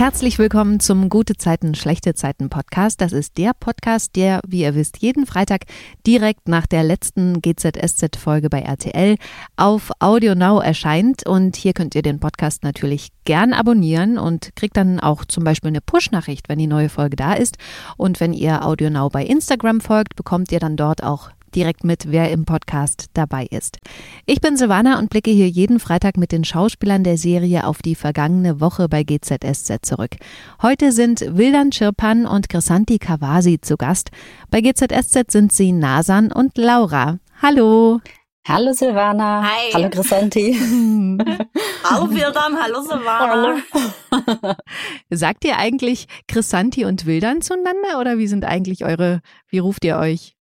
Herzlich willkommen zum Gute Zeiten, schlechte Zeiten Podcast. Das ist der Podcast, der, wie ihr wisst, jeden Freitag direkt nach der letzten GZSZ-Folge bei RTL auf Audio Now erscheint. Und hier könnt ihr den Podcast natürlich gern abonnieren und kriegt dann auch zum Beispiel eine Push-Nachricht, wenn die neue Folge da ist. Und wenn ihr Audio Now bei Instagram folgt, bekommt ihr dann dort auch direkt mit, wer im Podcast dabei ist. Ich bin Silvana und blicke hier jeden Freitag mit den Schauspielern der Serie auf die vergangene Woche bei GZSZ zurück. Heute sind Wildan Schirpan und Chrisanti Kawasi zu Gast. Bei GZSZ sind sie Nasan und Laura. Hallo. Hallo Silvana. Hi. Hallo Chrisanti. hallo Wildan, hallo Silvana. Hallo. Sagt ihr eigentlich Chrisanti und Wildan zueinander oder wie sind eigentlich eure, wie ruft ihr euch?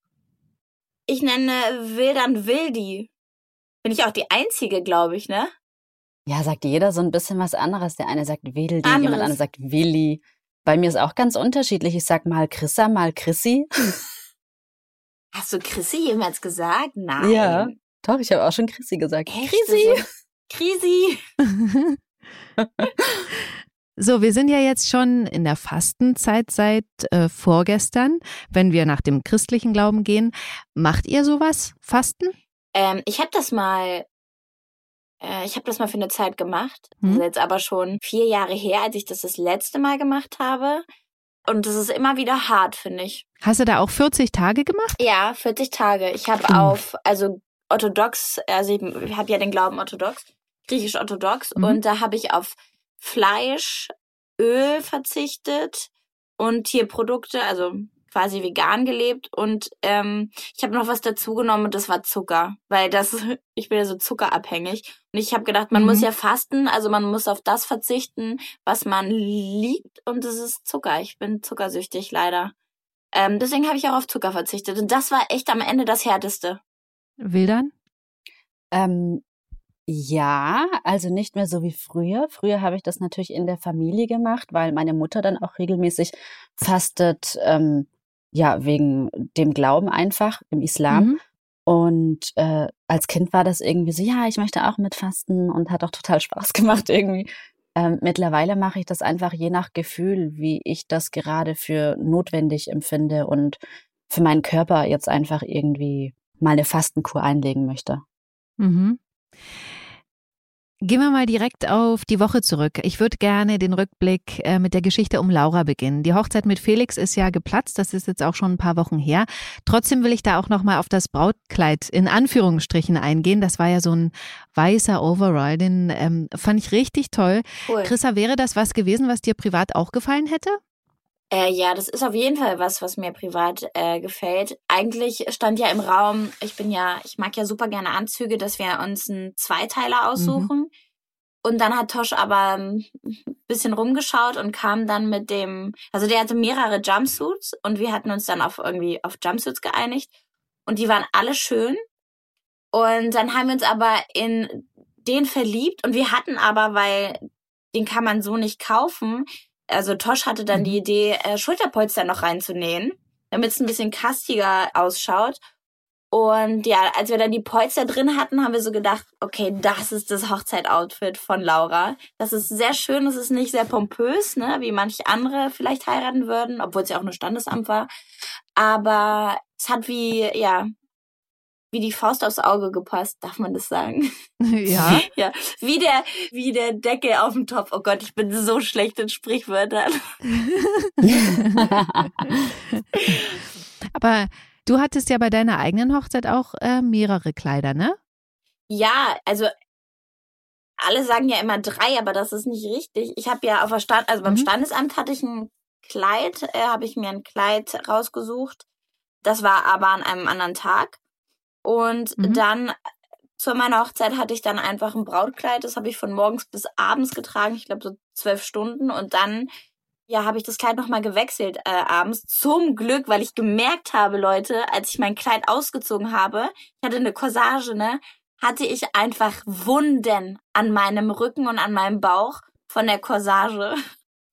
Ich nenne Wildan Wildi. Bin ich auch die Einzige, glaube ich, ne? Ja, sagt jeder so ein bisschen was anderes. Der eine sagt Wildi, Anderes. jemand anderes sagt Willi. Bei mir ist auch ganz unterschiedlich. Ich sag mal Chrissa, mal Chrissy. Hast du Chrissy jemals gesagt? Nein. Ja. Doch, ich habe auch schon Chrissy gesagt. Echt? Chrissy. Chrissy. So, wir sind ja jetzt schon in der Fastenzeit seit äh, vorgestern, wenn wir nach dem christlichen Glauben gehen. Macht ihr sowas? Fasten? Ähm, ich habe das mal, äh, ich habe das mal für eine Zeit gemacht. Hm? Das ist jetzt aber schon vier Jahre her, als ich das das letzte Mal gemacht habe. Und das ist immer wieder hart, finde ich. Hast du da auch 40 Tage gemacht? Ja, 40 Tage. Ich habe Hm. auf, also orthodox, also ich habe ja den Glauben orthodox, griechisch-orthodox, Mhm. und da habe ich auf Fleisch, Öl verzichtet und Tierprodukte, also quasi vegan gelebt und ähm, ich habe noch was dazu genommen und das war Zucker, weil das ich bin ja so zuckerabhängig und ich habe gedacht, man Mhm. muss ja fasten, also man muss auf das verzichten, was man liebt und das ist Zucker. Ich bin zuckersüchtig leider. Ähm, deswegen habe ich auch auf Zucker verzichtet und das war echt am Ende das härteste. Wildern? Ähm, ja, also nicht mehr so wie früher. Früher habe ich das natürlich in der Familie gemacht, weil meine Mutter dann auch regelmäßig fastet, ähm, ja, wegen dem Glauben einfach im Islam. Mhm. Und äh, als Kind war das irgendwie so, ja, ich möchte auch mitfasten und hat auch total Spaß gemacht irgendwie. Ähm, mittlerweile mache ich das einfach je nach Gefühl, wie ich das gerade für notwendig empfinde und für meinen Körper jetzt einfach irgendwie mal eine Fastenkur einlegen möchte. Mhm. Gehen wir mal direkt auf die Woche zurück. Ich würde gerne den Rückblick äh, mit der Geschichte um Laura beginnen. Die Hochzeit mit Felix ist ja geplatzt, das ist jetzt auch schon ein paar Wochen her. Trotzdem will ich da auch nochmal auf das Brautkleid in Anführungsstrichen eingehen. Das war ja so ein weißer Overall, den ähm, fand ich richtig toll. Cool. Chrissa, wäre das was gewesen, was dir privat auch gefallen hätte? Äh, ja, das ist auf jeden Fall was, was mir privat äh, gefällt. Eigentlich stand ja im Raum, ich bin ja, ich mag ja super gerne Anzüge, dass wir uns einen Zweiteiler aussuchen. Und dann hat Tosh aber ein bisschen rumgeschaut und kam dann mit dem, also der hatte mehrere Jumpsuits und wir hatten uns dann auf irgendwie auf Jumpsuits geeinigt und die waren alle schön. Und dann haben wir uns aber in den verliebt und wir hatten aber, weil den kann man so nicht kaufen, also Tosh hatte dann Mhm. die Idee, äh, Schulterpolster noch reinzunähen, damit es ein bisschen kastiger ausschaut. Und ja, als wir dann die Polster drin hatten, haben wir so gedacht, okay, das ist das Hochzeitoutfit von Laura. Das ist sehr schön, es ist nicht sehr pompös, ne, wie manche andere vielleicht heiraten würden, obwohl es ja auch nur Standesamt war. Aber es hat wie, ja, wie die Faust aufs Auge gepasst, darf man das sagen? ja. Ja, wie der, wie der Deckel auf dem Topf. Oh Gott, ich bin so schlecht in Sprichwörtern. Aber du hattest ja bei deiner eigenen Hochzeit auch äh, mehrere Kleider, ne? Ja, also alle sagen ja immer drei, aber das ist nicht richtig. Ich habe ja auf der Stand, also beim Mhm. Standesamt hatte ich ein Kleid, äh, habe ich mir ein Kleid rausgesucht. Das war aber an einem anderen Tag. Und Mhm. dann zu meiner Hochzeit hatte ich dann einfach ein Brautkleid. Das habe ich von morgens bis abends getragen. Ich glaube so zwölf Stunden. Und dann ja, habe ich das Kleid nochmal gewechselt äh, abends. Zum Glück, weil ich gemerkt habe, Leute, als ich mein Kleid ausgezogen habe, ich hatte eine Corsage, ne, hatte ich einfach Wunden an meinem Rücken und an meinem Bauch von der Corsage.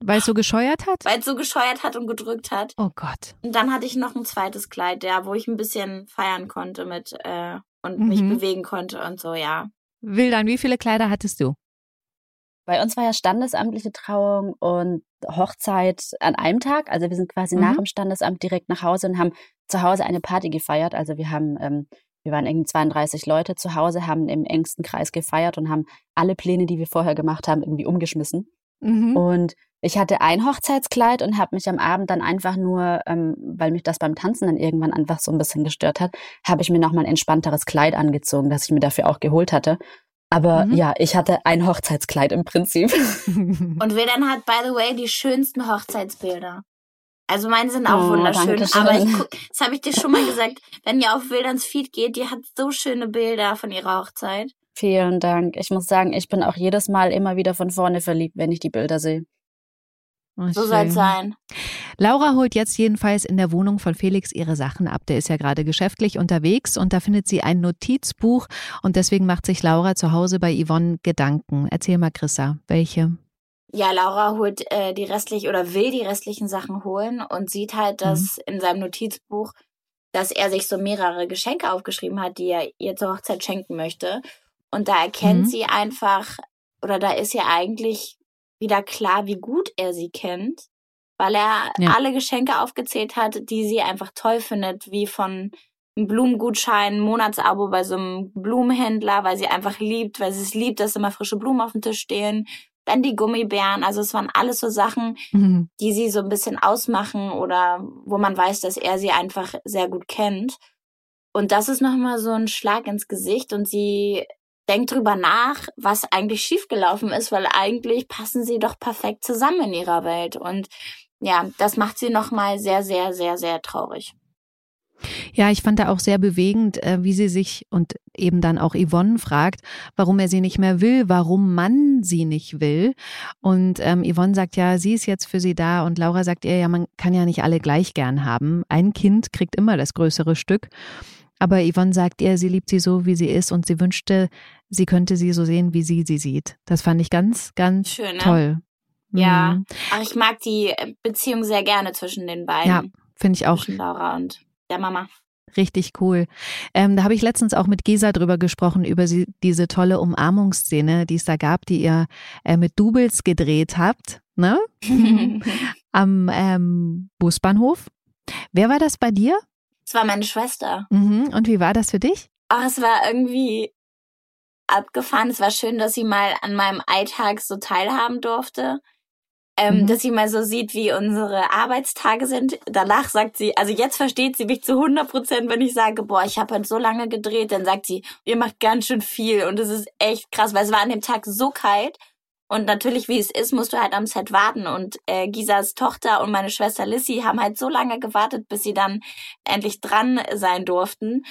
Weil es so gescheuert hat? Weil es so gescheuert hat und gedrückt hat. Oh Gott. Und dann hatte ich noch ein zweites Kleid, ja, wo ich ein bisschen feiern konnte mit äh, und mhm. mich bewegen konnte und so, ja. Wildan, wie viele Kleider hattest du? Bei uns war ja standesamtliche Trauung und Hochzeit an einem Tag. Also wir sind quasi mhm. nach dem Standesamt direkt nach Hause und haben zu Hause eine Party gefeiert. Also wir haben, ähm, wir waren irgendwie 32 Leute zu Hause, haben im engsten Kreis gefeiert und haben alle Pläne, die wir vorher gemacht haben, irgendwie umgeschmissen. Mhm. Und ich hatte ein Hochzeitskleid und habe mich am Abend dann einfach nur, ähm, weil mich das beim Tanzen dann irgendwann einfach so ein bisschen gestört hat, habe ich mir nochmal ein entspannteres Kleid angezogen, das ich mir dafür auch geholt hatte. Aber mhm. ja, ich hatte ein Hochzeitskleid im Prinzip. Und Wildan hat, by the way, die schönsten Hochzeitsbilder. Also meine sind auch oh, wunderschön. Aber ich guck, das habe ich dir schon mal gesagt, wenn ihr auf Wildans Feed geht, die hat so schöne Bilder von ihrer Hochzeit. Vielen Dank. Ich muss sagen, ich bin auch jedes Mal immer wieder von vorne verliebt, wenn ich die Bilder sehe. Oh, so soll es sein. Laura holt jetzt jedenfalls in der Wohnung von Felix ihre Sachen ab. Der ist ja gerade geschäftlich unterwegs und da findet sie ein Notizbuch und deswegen macht sich Laura zu Hause bei Yvonne Gedanken. Erzähl mal, Chrissa, welche? Ja, Laura holt äh, die restlichen oder will die restlichen Sachen holen und sieht halt, dass mhm. in seinem Notizbuch, dass er sich so mehrere Geschenke aufgeschrieben hat, die er ihr zur Hochzeit schenken möchte. Und da erkennt mhm. sie einfach, oder da ist ja eigentlich wieder klar, wie gut er sie kennt, weil er ja. alle Geschenke aufgezählt hat, die sie einfach toll findet, wie von einem Blumengutschein, Monatsabo bei so einem Blumenhändler, weil sie einfach liebt, weil sie es liebt, dass immer frische Blumen auf dem Tisch stehen. Dann die Gummibären, also es waren alles so Sachen, mhm. die sie so ein bisschen ausmachen oder wo man weiß, dass er sie einfach sehr gut kennt. Und das ist nochmal so ein Schlag ins Gesicht und sie denkt drüber nach, was eigentlich schiefgelaufen ist, weil eigentlich passen sie doch perfekt zusammen in ihrer Welt. Und ja, das macht sie nochmal sehr, sehr, sehr, sehr traurig. Ja, ich fand da auch sehr bewegend, äh, wie sie sich und eben dann auch Yvonne fragt, warum er sie nicht mehr will, warum man sie nicht will. Und ähm, Yvonne sagt ja, sie ist jetzt für sie da und Laura sagt ihr, ja, man kann ja nicht alle gleich gern haben. Ein Kind kriegt immer das größere Stück. Aber Yvonne sagt ihr, sie liebt sie so, wie sie ist und sie wünschte, sie könnte sie so sehen, wie sie sie sieht. Das fand ich ganz, ganz Schön, ne? toll. Ja, mhm. aber ich mag die äh, Beziehung sehr gerne zwischen den beiden. Ja, finde ich auch. Zwischen Laura und der Mama. Richtig cool. Ähm, da habe ich letztens auch mit Gesa drüber gesprochen, über sie, diese tolle Umarmungsszene, die es da gab, die ihr äh, mit Doubles gedreht habt, ne? Am ähm, Busbahnhof. Wer war das bei dir? Es war meine Schwester. Mhm. Und wie war das für dich? Ach, es war irgendwie abgefahren. Es war schön, dass sie mal an meinem Alltag so teilhaben durfte. Ähm, mhm. Dass sie mal so sieht, wie unsere Arbeitstage sind. Danach sagt sie, also jetzt versteht sie mich zu 100 Prozent, wenn ich sage, boah, ich habe halt so lange gedreht. Dann sagt sie, ihr macht ganz schön viel und es ist echt krass, weil es war an dem Tag so kalt. Und natürlich, wie es ist, musst du halt am Set warten. Und äh, Gisas Tochter und meine Schwester Lissy haben halt so lange gewartet, bis sie dann endlich dran sein durften.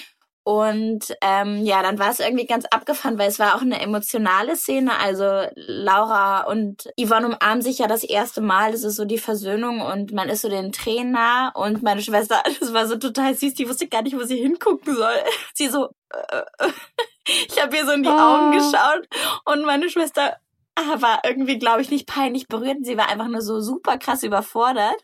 Und ähm, ja, dann war es irgendwie ganz abgefahren, weil es war auch eine emotionale Szene. Also Laura und Yvonne umarmen sich ja das erste Mal. Das ist so die Versöhnung und man ist so den Tränen nah. Und meine Schwester, das war so total süß, die wusste gar nicht, wo sie hingucken soll. Sie so, äh, äh. ich habe ihr so in die oh. Augen geschaut und meine Schwester war irgendwie, glaube ich, nicht peinlich berührt. Sie war einfach nur so super krass überfordert.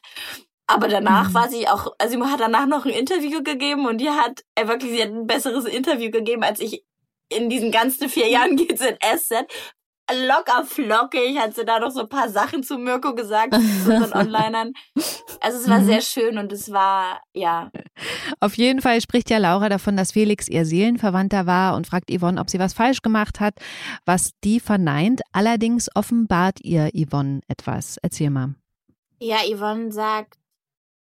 Aber danach mhm. war sie auch, also sie hat danach noch ein Interview gegeben und die hat, äh, wirklich, sie hat ein besseres Interview gegeben, als ich in diesen ganzen vier Jahren GZSZ. Locker flockig hat sie da noch so ein paar Sachen zu Mirko gesagt, zu unseren Onlinern. Also es war mhm. sehr schön und es war, ja. Auf jeden Fall spricht ja Laura davon, dass Felix ihr Seelenverwandter war und fragt Yvonne, ob sie was falsch gemacht hat, was die verneint. Allerdings offenbart ihr Yvonne etwas. Erzähl mal. Ja, Yvonne sagt,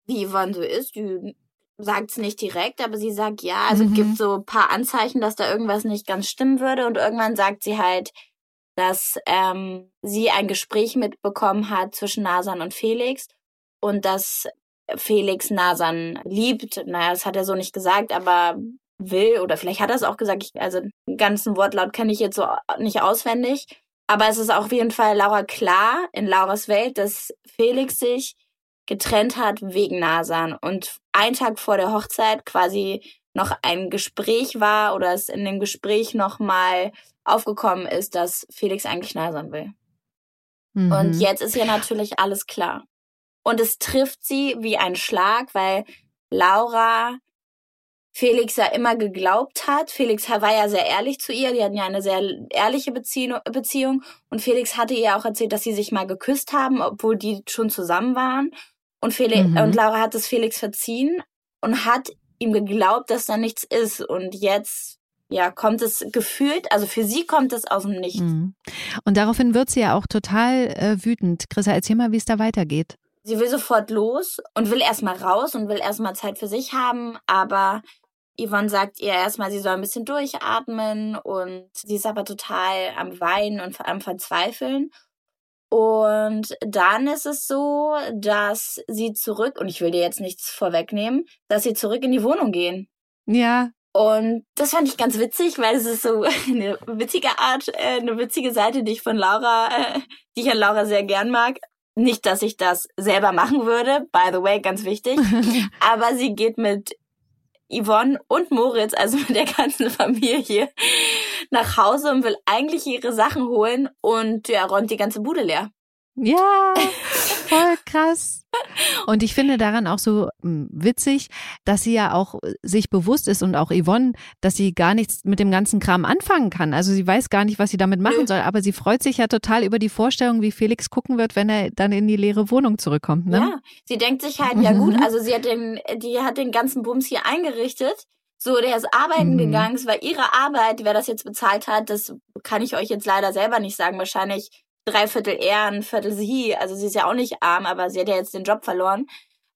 wie Yvonne so ist, die sagt es nicht direkt, aber sie sagt ja. Also mhm. es gibt so ein paar Anzeichen, dass da irgendwas nicht ganz stimmen würde. Und irgendwann sagt sie halt, dass ähm, sie ein Gespräch mitbekommen hat zwischen Nasan und Felix und dass Felix Nasan liebt. Naja, das hat er so nicht gesagt, aber will oder vielleicht hat er es auch gesagt. Ich, also den ganzen Wortlaut kenne ich jetzt so nicht auswendig. Aber es ist auf jeden Fall Laura klar in Lauras Welt, dass Felix sich getrennt hat wegen Nasan und ein Tag vor der Hochzeit quasi noch ein Gespräch war oder es in dem Gespräch nochmal aufgekommen ist, dass Felix eigentlich Nasan will. Mhm. Und jetzt ist ja natürlich alles klar. Und es trifft sie wie ein Schlag, weil Laura Felix ja immer geglaubt hat. Felix war ja sehr ehrlich zu ihr. Die hatten ja eine sehr ehrliche Beziehung. Und Felix hatte ihr auch erzählt, dass sie sich mal geküsst haben, obwohl die schon zusammen waren. Und, Felix, mhm. und Laura hat es Felix verziehen und hat ihm geglaubt, dass da nichts ist. Und jetzt ja, kommt es gefühlt, also für sie kommt es aus dem Nichts. Mhm. Und daraufhin wird sie ja auch total äh, wütend. Chrissa, erzähl mal, wie es da weitergeht. Sie will sofort los und will erstmal raus und will erstmal Zeit für sich haben, aber Yvonne sagt ihr erstmal, sie soll ein bisschen durchatmen und sie ist aber total am Weinen und am Verzweifeln. Und dann ist es so, dass sie zurück, und ich will dir jetzt nichts vorwegnehmen, dass sie zurück in die Wohnung gehen. Ja. Und das fand ich ganz witzig, weil es ist so eine witzige Art, äh, eine witzige Seite, die ich von Laura, äh, die ich an Laura sehr gern mag. Nicht, dass ich das selber machen würde, by the way, ganz wichtig. aber sie geht mit Yvonne und Moritz, also mit der ganzen Familie, nach Hause und will eigentlich ihre Sachen holen und ja, räumt die ganze Bude leer. Ja, voll krass. Und ich finde daran auch so hm, witzig, dass sie ja auch äh, sich bewusst ist und auch Yvonne, dass sie gar nichts mit dem ganzen Kram anfangen kann. Also sie weiß gar nicht, was sie damit machen soll, aber sie freut sich ja total über die Vorstellung, wie Felix gucken wird, wenn er dann in die leere Wohnung zurückkommt. Ne? Ja, sie denkt sich halt, ja gut, also sie hat den, die hat den ganzen Bums hier eingerichtet. So, der ist arbeiten mhm. gegangen, es war ihre Arbeit, wer das jetzt bezahlt hat, das kann ich euch jetzt leider selber nicht sagen. Wahrscheinlich drei Viertel er, ein Viertel sie. Also sie ist ja auch nicht arm, aber sie hat ja jetzt den Job verloren.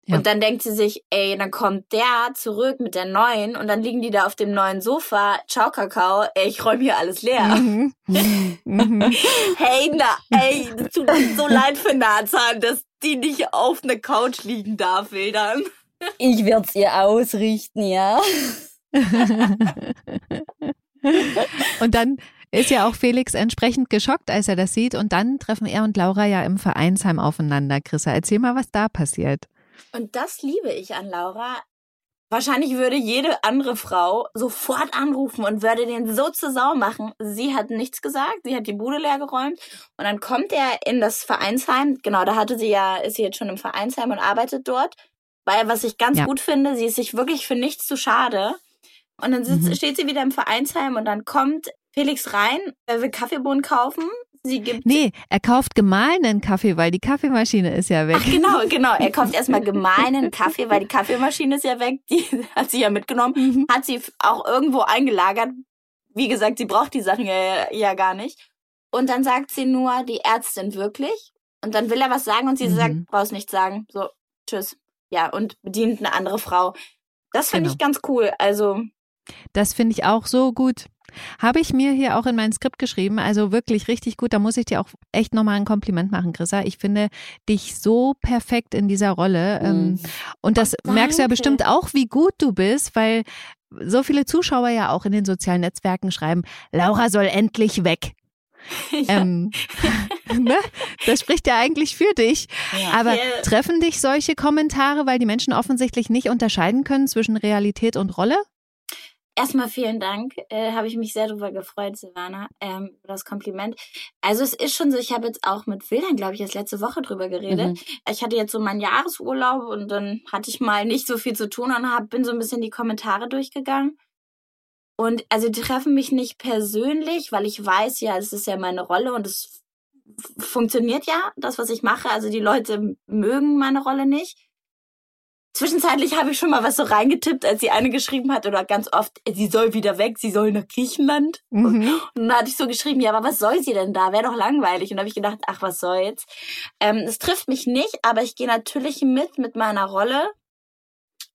Ja. Und dann denkt sie sich, ey, dann kommt der zurück mit der neuen und dann liegen die da auf dem neuen Sofa. Ciao, Kakao, ey, ich räume hier alles leer. Mhm. Mhm. hey, na, ey, das tut mir so leid für Nazan, dass die nicht auf einer Couch liegen darf, Wildern. Ich werd's ihr ausrichten, ja. und dann ist ja auch Felix entsprechend geschockt, als er das sieht. Und dann treffen er und Laura ja im Vereinsheim aufeinander. Chrissa, erzähl mal, was da passiert. Und das liebe ich an Laura. Wahrscheinlich würde jede andere Frau sofort anrufen und würde den so zur Sau machen. Sie hat nichts gesagt, sie hat die Bude leer geräumt und dann kommt er in das Vereinsheim. Genau, da hatte sie ja, ist sie jetzt schon im Vereinsheim und arbeitet dort. Weil, was ich ganz ja. gut finde, sie ist sich wirklich für nichts zu schade. Und dann sitzt, mhm. steht sie wieder im Vereinsheim und dann kommt Felix rein, er will Kaffeebohnen kaufen. Sie gibt nee, er kauft gemahlenen Kaffee, weil die Kaffeemaschine ist ja weg. Ach, genau, genau. Er kauft erstmal gemahlenen Kaffee, weil die Kaffeemaschine ist ja weg. Die hat sie ja mitgenommen, mhm. hat sie auch irgendwo eingelagert. Wie gesagt, sie braucht die Sachen ja, ja gar nicht. Und dann sagt sie nur, die Ärztin wirklich. Und dann will er was sagen und sie mhm. sagt, brauchst nicht sagen. So, tschüss. Ja, und bedient eine andere Frau. Das finde genau. ich ganz cool. Also. Das finde ich auch so gut. Habe ich mir hier auch in mein Skript geschrieben, also wirklich richtig gut. Da muss ich dir auch echt nochmal ein Kompliment machen, Chrissa. Ich finde dich so perfekt in dieser Rolle. Mhm. Und das oh, merkst du ja bestimmt auch, wie gut du bist, weil so viele Zuschauer ja auch in den sozialen Netzwerken schreiben, Laura soll endlich weg. Ja. Ähm, ne? Das spricht ja eigentlich für dich. Ja. Aber treffen dich solche Kommentare, weil die Menschen offensichtlich nicht unterscheiden können zwischen Realität und Rolle? Erstmal vielen Dank. Äh, habe ich mich sehr darüber gefreut, Silvana, ähm, über das Kompliment. Also es ist schon so, ich habe jetzt auch mit Wildern, glaube ich, erst letzte Woche drüber geredet. Mhm. Ich hatte jetzt so meinen Jahresurlaub und dann hatte ich mal nicht so viel zu tun und hab, bin so ein bisschen die Kommentare durchgegangen. Und also die treffen mich nicht persönlich, weil ich weiß ja, es ist ja meine Rolle und es funktioniert ja, das, was ich mache. Also die Leute mögen meine Rolle nicht. Zwischenzeitlich habe ich schon mal was so reingetippt, als sie eine geschrieben hat oder ganz oft, sie soll wieder weg, sie soll nach Griechenland. Mhm. Und dann hatte ich so geschrieben, ja, aber was soll sie denn da? Wäre doch langweilig. Und dann habe ich gedacht, ach, was soll's. Ähm, es trifft mich nicht, aber ich gehe natürlich mit mit meiner Rolle.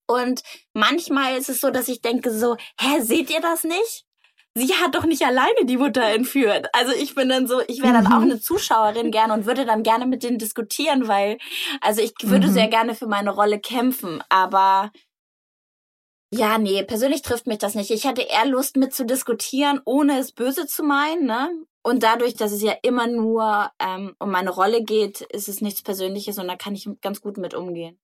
Und manchmal ist es so, dass ich denke so, hä, seht ihr das nicht? Sie hat doch nicht alleine die Mutter entführt. Also ich bin dann so, ich wäre dann mhm. auch eine Zuschauerin gerne und würde dann gerne mit denen diskutieren, weil, also ich würde mhm. sehr gerne für meine Rolle kämpfen, aber ja, nee, persönlich trifft mich das nicht. Ich hatte eher Lust mit zu diskutieren, ohne es böse zu meinen, ne? Und dadurch, dass es ja immer nur ähm, um meine Rolle geht, ist es nichts Persönliches und da kann ich ganz gut mit umgehen.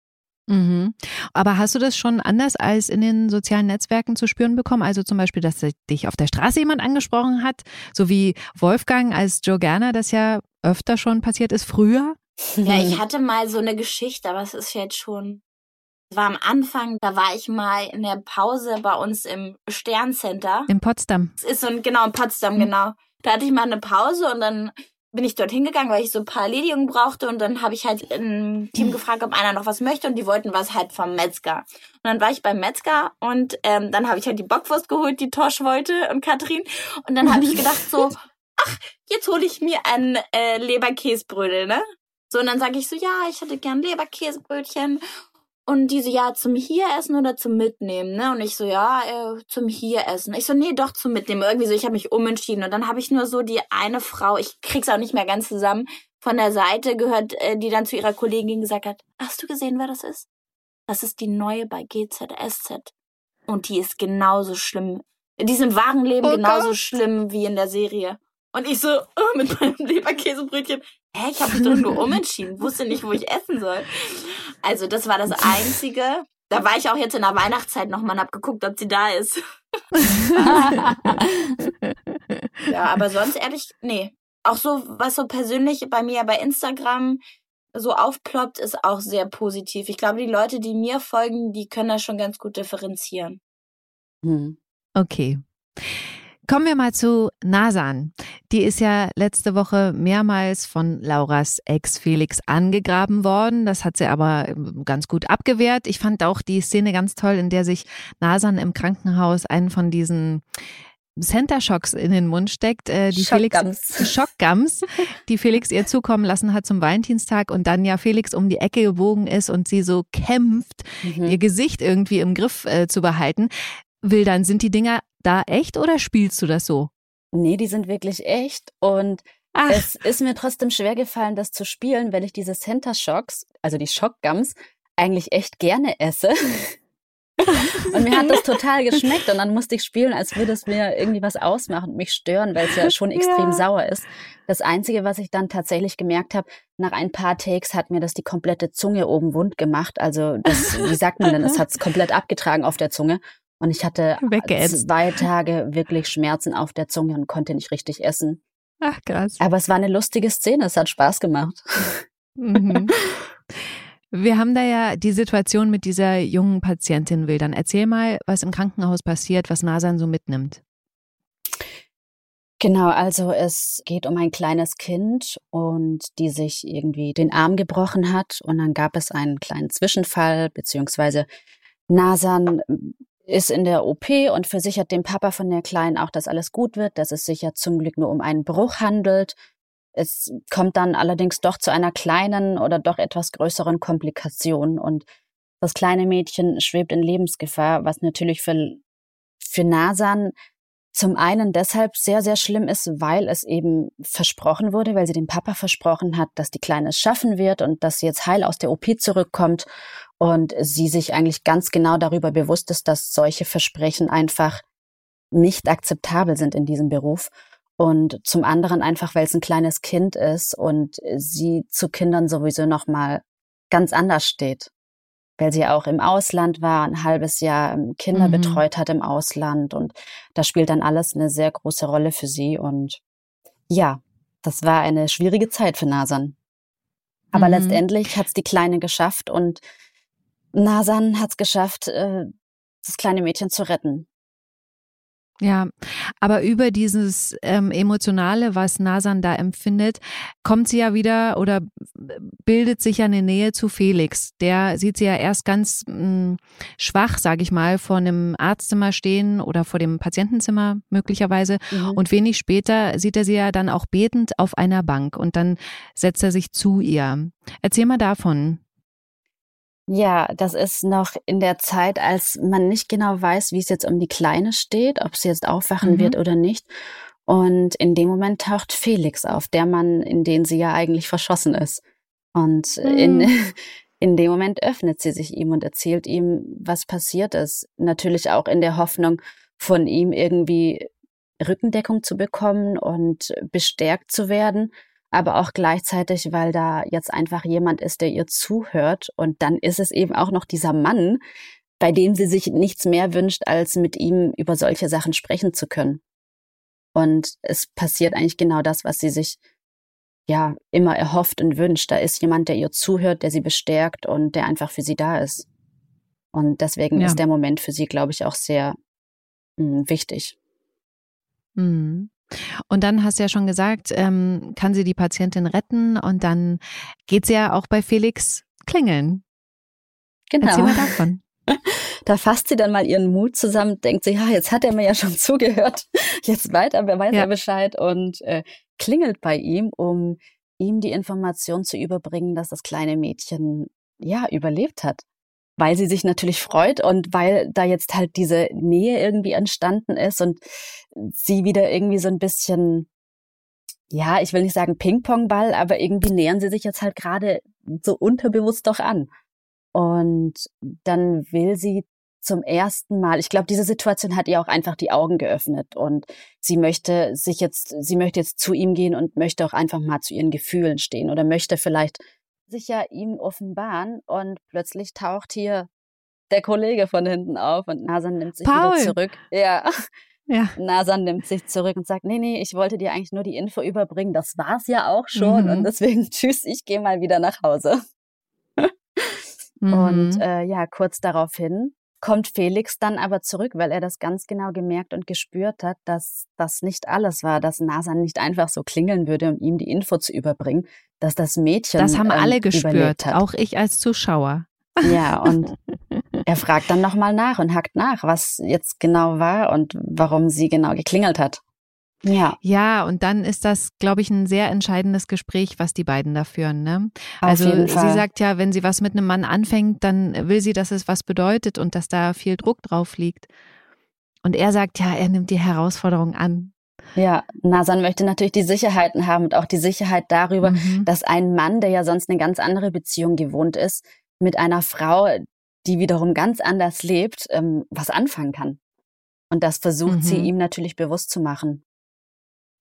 Mhm. Aber hast du das schon anders als in den sozialen Netzwerken zu spüren bekommen? Also zum Beispiel, dass dich auf der Straße jemand angesprochen hat, so wie Wolfgang als Joe Gerner das ja öfter schon passiert ist, früher? Ja, ich hatte mal so eine Geschichte, aber es ist jetzt schon war am Anfang, da war ich mal in der Pause bei uns im Sterncenter. In Potsdam. Das ist so ein, genau, in Potsdam, mhm. genau. Da hatte ich mal eine Pause und dann bin ich dort hingegangen, weil ich so ein paar Erledigungen brauchte und dann habe ich halt im Team gefragt, ob einer noch was möchte und die wollten was halt vom Metzger. Und dann war ich beim Metzger und ähm, dann habe ich halt die Bockwurst geholt, die Tosch wollte und Katrin und dann habe ich gedacht so, ach, jetzt hole ich mir ein äh, Leberkäsebrödel, ne? So und dann sage ich so, ja, ich hätte gern Leberkäsebrötchen und diese, ja, zum hier essen oder zum Mitnehmen, ne? Und ich so, ja, äh, zum hier essen. Ich so, nee, doch zum Mitnehmen. Irgendwie so, ich habe mich umentschieden. Und dann habe ich nur so die eine Frau, ich krieg's auch nicht mehr ganz zusammen, von der Seite gehört, äh, die dann zu ihrer Kollegin gesagt hat, hast du gesehen, wer das ist? Das ist die neue bei GZSZ. Und die ist genauso schlimm. Die ist im wahren Leben oh genauso Gott. schlimm wie in der Serie. Und ich so, oh, mit meinem Leberkäsebrötchen. Hä, ich habe mich doch nur umentschieden, wusste nicht, wo ich essen soll. Also das war das Einzige. Da war ich auch jetzt in der Weihnachtszeit nochmal und hab geguckt, ob sie da ist. ja, aber sonst ehrlich, nee. Auch so, was so persönlich bei mir bei Instagram so aufploppt, ist auch sehr positiv. Ich glaube, die Leute, die mir folgen, die können das schon ganz gut differenzieren. Hm. Okay. Kommen wir mal zu Nasan. Die ist ja letzte Woche mehrmals von Lauras Ex Felix angegraben worden. Das hat sie aber ähm, ganz gut abgewehrt. Ich fand auch die Szene ganz toll, in der sich Nasan im Krankenhaus einen von diesen Center Shocks in den Mund steckt, äh, die Schockgums. Felix Schockgums, die Felix ihr zukommen lassen hat zum Valentinstag und dann ja Felix um die Ecke gebogen ist und sie so kämpft, mhm. ihr Gesicht irgendwie im Griff äh, zu behalten. Will dann sind die Dinger da echt oder spielst du das so? Nee, die sind wirklich echt und Ach. es ist mir trotzdem schwer gefallen, das zu spielen, weil ich diese Center Shocks, also die Schockgums, eigentlich echt gerne esse. und mir hat das total geschmeckt und dann musste ich spielen, als würde es mir irgendwie was ausmachen und mich stören, weil es ja schon extrem ja. sauer ist. Das Einzige, was ich dann tatsächlich gemerkt habe, nach ein paar Takes hat mir das die komplette Zunge oben wund gemacht. Also das, wie sagt man denn, es hat es komplett abgetragen auf der Zunge. Und ich hatte Weggeätzt. zwei Tage wirklich Schmerzen auf der Zunge und konnte nicht richtig essen. Ach, krass. Aber es war eine lustige Szene, es hat Spaß gemacht. Mhm. Wir haben da ja die Situation mit dieser jungen Patientin Wildern. Erzähl mal, was im Krankenhaus passiert, was Nasan so mitnimmt. Genau, also es geht um ein kleines Kind und die sich irgendwie den Arm gebrochen hat und dann gab es einen kleinen Zwischenfall, beziehungsweise Nasan ist in der OP und versichert dem Papa von der Kleinen auch, dass alles gut wird, dass es sich ja zum Glück nur um einen Bruch handelt. Es kommt dann allerdings doch zu einer kleinen oder doch etwas größeren Komplikation und das kleine Mädchen schwebt in Lebensgefahr, was natürlich für, für Nasan zum einen deshalb sehr, sehr schlimm ist, weil es eben versprochen wurde, weil sie dem Papa versprochen hat, dass die Kleine es schaffen wird und dass sie jetzt heil aus der OP zurückkommt und sie sich eigentlich ganz genau darüber bewusst ist, dass solche Versprechen einfach nicht akzeptabel sind in diesem Beruf. Und zum anderen einfach, weil es ein kleines Kind ist und sie zu Kindern sowieso nochmal ganz anders steht. Weil sie auch im Ausland war, ein halbes Jahr Kinder mhm. betreut hat im Ausland und da spielt dann alles eine sehr große Rolle für sie. Und ja, das war eine schwierige Zeit für Nasan. Aber mhm. letztendlich hat es die Kleine geschafft und Nasan hat es geschafft, äh, das kleine Mädchen zu retten. Ja, aber über dieses ähm, Emotionale, was Nasan da empfindet, kommt sie ja wieder oder bildet sich ja eine Nähe zu Felix. Der sieht sie ja erst ganz mh, hm, schwach, sage ich mal, vor einem Arztzimmer stehen oder vor dem Patientenzimmer möglicherweise. Mhm. Und wenig später sieht er sie ja dann auch betend auf einer Bank und dann setzt er sich zu ihr. Erzähl mal davon. Ja, das ist noch in der Zeit, als man nicht genau weiß, wie es jetzt um die Kleine steht, ob sie jetzt aufwachen mhm. wird oder nicht. Und in dem Moment taucht Felix auf, der Mann, in den sie ja eigentlich verschossen ist. Und mhm. in, in dem Moment öffnet sie sich ihm und erzählt ihm, was passiert ist. Natürlich auch in der Hoffnung, von ihm irgendwie Rückendeckung zu bekommen und bestärkt zu werden aber auch gleichzeitig, weil da jetzt einfach jemand ist, der ihr zuhört. Und dann ist es eben auch noch dieser Mann, bei dem sie sich nichts mehr wünscht, als mit ihm über solche Sachen sprechen zu können. Und es passiert eigentlich genau das, was sie sich ja immer erhofft und wünscht. Da ist jemand, der ihr zuhört, der sie bestärkt und der einfach für sie da ist. Und deswegen ja. ist der Moment für sie, glaube ich, auch sehr mh, hm, wichtig. Mhm. Und dann hast du ja schon gesagt, ähm, kann sie die Patientin retten und dann geht sie ja auch bei Felix klingeln. Genau. Erzähl mal davon. Da fasst sie dann mal ihren Mut zusammen, denkt sie, ja, jetzt hat er mir ja schon zugehört, jetzt weiter, wer weiß ja Bescheid und äh, klingelt bei ihm, um ihm die Information zu überbringen, dass das kleine Mädchen ja überlebt hat weil sie sich natürlich freut und weil da jetzt halt diese Nähe irgendwie entstanden ist und sie wieder irgendwie so ein bisschen, ja, ich will nicht sagen Ping-Pong-Ball, aber irgendwie nähern sie sich jetzt halt gerade so unterbewusst doch an. Und dann will sie zum ersten Mal, ich glaube, diese Situation hat ihr auch einfach die Augen geöffnet und sie möchte sich jetzt, sie möchte jetzt zu ihm gehen und möchte auch einfach mal zu ihren Gefühlen stehen oder möchte vielleicht sich ja ihm offenbaren und plötzlich taucht hier der Kollege von hinten auf und Nasan nimmt sich Paul. wieder zurück. Ja. Ja. Nasan nimmt sich zurück und sagt, nee, nee, ich wollte dir eigentlich nur die Info überbringen. Das war's ja auch schon. Mhm. Und deswegen, tschüss, ich gehe mal wieder nach Hause. mhm. Und äh, ja, kurz daraufhin kommt Felix dann aber zurück, weil er das ganz genau gemerkt und gespürt hat, dass das nicht alles war, dass Nasan nicht einfach so klingeln würde, um ihm die Info zu überbringen, dass das Mädchen. Das haben ähm, alle gespürt, auch ich als Zuschauer. Ja, und er fragt dann nochmal nach und hackt nach, was jetzt genau war und warum sie genau geklingelt hat. Ja. Ja, und dann ist das, glaube ich, ein sehr entscheidendes Gespräch, was die beiden da führen. Ne? also sie sagt ja, wenn sie was mit einem Mann anfängt, dann will sie, dass es was bedeutet und dass da viel Druck drauf liegt. Und er sagt ja, er nimmt die Herausforderung an. Ja, Nasan möchte natürlich die Sicherheiten haben und auch die Sicherheit darüber, mhm. dass ein Mann, der ja sonst eine ganz andere Beziehung gewohnt ist, mit einer Frau, die wiederum ganz anders lebt, ähm, was anfangen kann. Und das versucht mhm. sie ihm natürlich bewusst zu machen.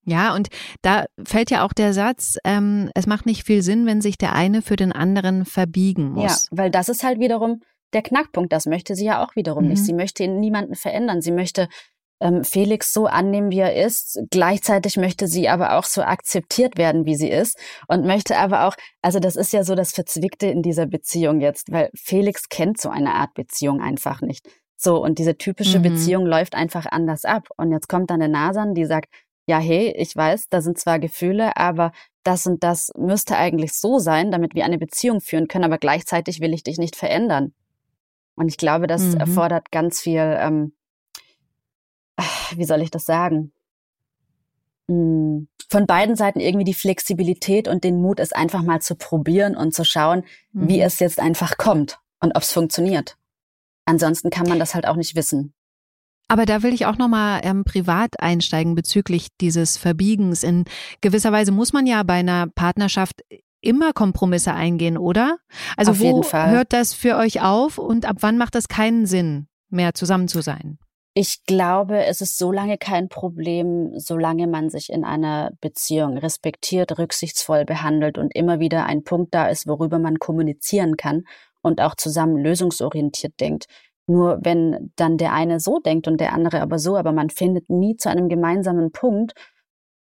Ja, und da fällt ja auch der Satz, ähm, es macht nicht viel Sinn, wenn sich der eine für den anderen verbiegen muss. Ja, weil das ist halt wiederum der Knackpunkt. Das möchte sie ja auch wiederum mhm. nicht. Sie möchte niemanden verändern. Sie möchte ähm, Felix so annehmen, wie er ist. Gleichzeitig möchte sie aber auch so akzeptiert werden, wie sie ist. Und möchte aber auch, also das ist ja so das Verzwickte in dieser Beziehung jetzt, weil Felix kennt so eine Art Beziehung einfach nicht. So, und diese typische mhm. Beziehung läuft einfach anders ab. Und jetzt kommt dann eine Nasan, die sagt, ja, hey, ich weiß, da sind zwar Gefühle, aber das und das müsste eigentlich so sein, damit wir eine Beziehung führen können, aber gleichzeitig will ich dich nicht verändern. Und ich glaube, das mhm. erfordert ganz viel, ähm, wie soll ich das sagen? Hm, von beiden Seiten irgendwie die Flexibilität und den Mut, es einfach mal zu probieren und zu schauen, mhm. wie es jetzt einfach kommt und ob es funktioniert. Ansonsten kann man das halt auch nicht wissen. Aber da will ich auch nochmal ähm, privat einsteigen bezüglich dieses Verbiegens. In gewisser Weise muss man ja bei einer Partnerschaft immer Kompromisse eingehen, oder? Also auf wo hört das für euch auf und ab wann macht das keinen Sinn, mehr zusammen zu sein? Ich glaube, es ist so lange kein Problem, solange man sich in einer Beziehung respektiert, rücksichtsvoll behandelt und immer wieder ein Punkt da ist, worüber man kommunizieren kann und auch zusammen lösungsorientiert denkt. Nur wenn dann der eine so denkt und der andere aber so, aber man findet nie zu einem gemeinsamen Punkt,